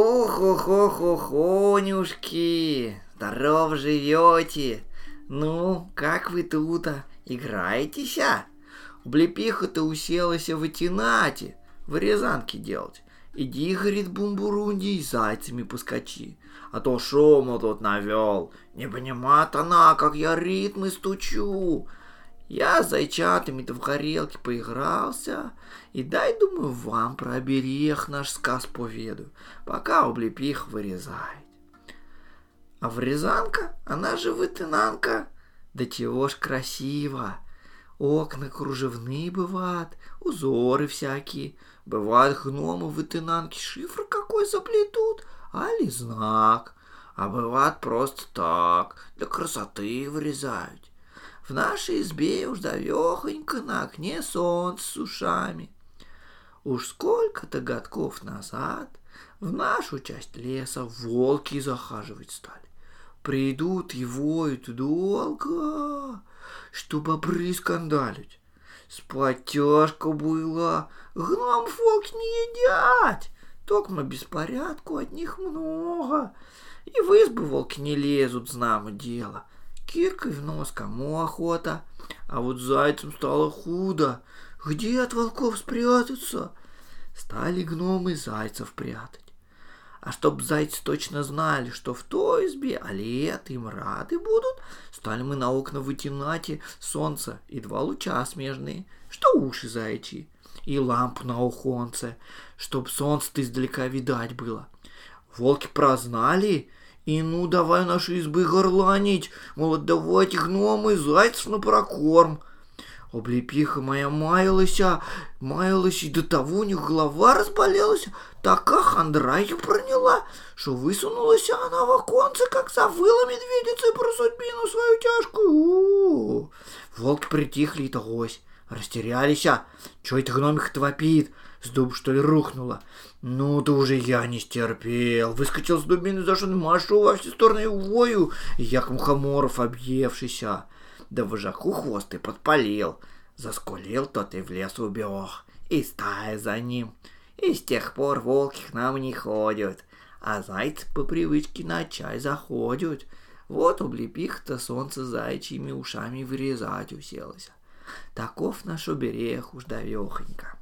Хо-хо-хо-хо-хонюшки! Здоров живете! Ну, как вы тут играетеся? Облепиха-то уселась в Атинате, в Рязанке делать. Иди, говорит, бумбурунди, зайцами поскочи. А то шума тут навел. Не понимает она, как я ритмы стучу. Я с зайчатами-то в горелке поигрался, и дай, думаю, вам про оберег наш сказ поведу, пока облепих вырезает. А врезанка, она же вытынанка, да чего ж красиво. Окна кружевные бывают, узоры всякие. Бывают гномы вытынанки шифр какой заплетут, али знак. А бывает просто так, для красоты вырезают. В нашей избе уж давехонько на окне солнце с ушами. Уж сколько-то годков назад в нашу часть леса волки захаживать стали. Придут и воют долго, чтобы бобры скандалить. Спать тяжко было, гном волк не едят. Токмо беспорядку от них много. И в избы волки не лезут, знамо дело. Киркой в нос, кому охота. А вот зайцам стало худо. Где от волков спрятаться? Стали гномы зайцев прятать. А чтоб зайцы точно знали, что в той избе а лет им рады будут, стали мы на окна вытянать солнце и два луча смежные, что уши зайчи, и лампу на ухонце, чтоб солнце-то издалека видать было. Волки прознали и ну давай наши избы горланить, мол, давайте гномы зайцев на прокорм. Облепиха моя маялася, маялась, и до того у них голова разболелась, такая хандра ее проняла, что высунулась она в оконце, как завыла медведица про судьбину свою тяжкую. У -у -у. Волки притихли и тогось, растерялись, а что это гномиха-то? С дуб, что ли, рухнула? Ну, то уже я не стерпел. Выскочил с дубины, зашел, машу во все стороны вою, як мухоморов объевшийся. Да вожаку хвост и подпалил. Заскулил тот и в лес убег. И стая за ним. И с тех пор волки к нам не ходят. А зайцы по привычке на чай заходят. Вот облепих-то солнце зайчьими ушами вырезать уселось. Таков наш оберег уж давехонько.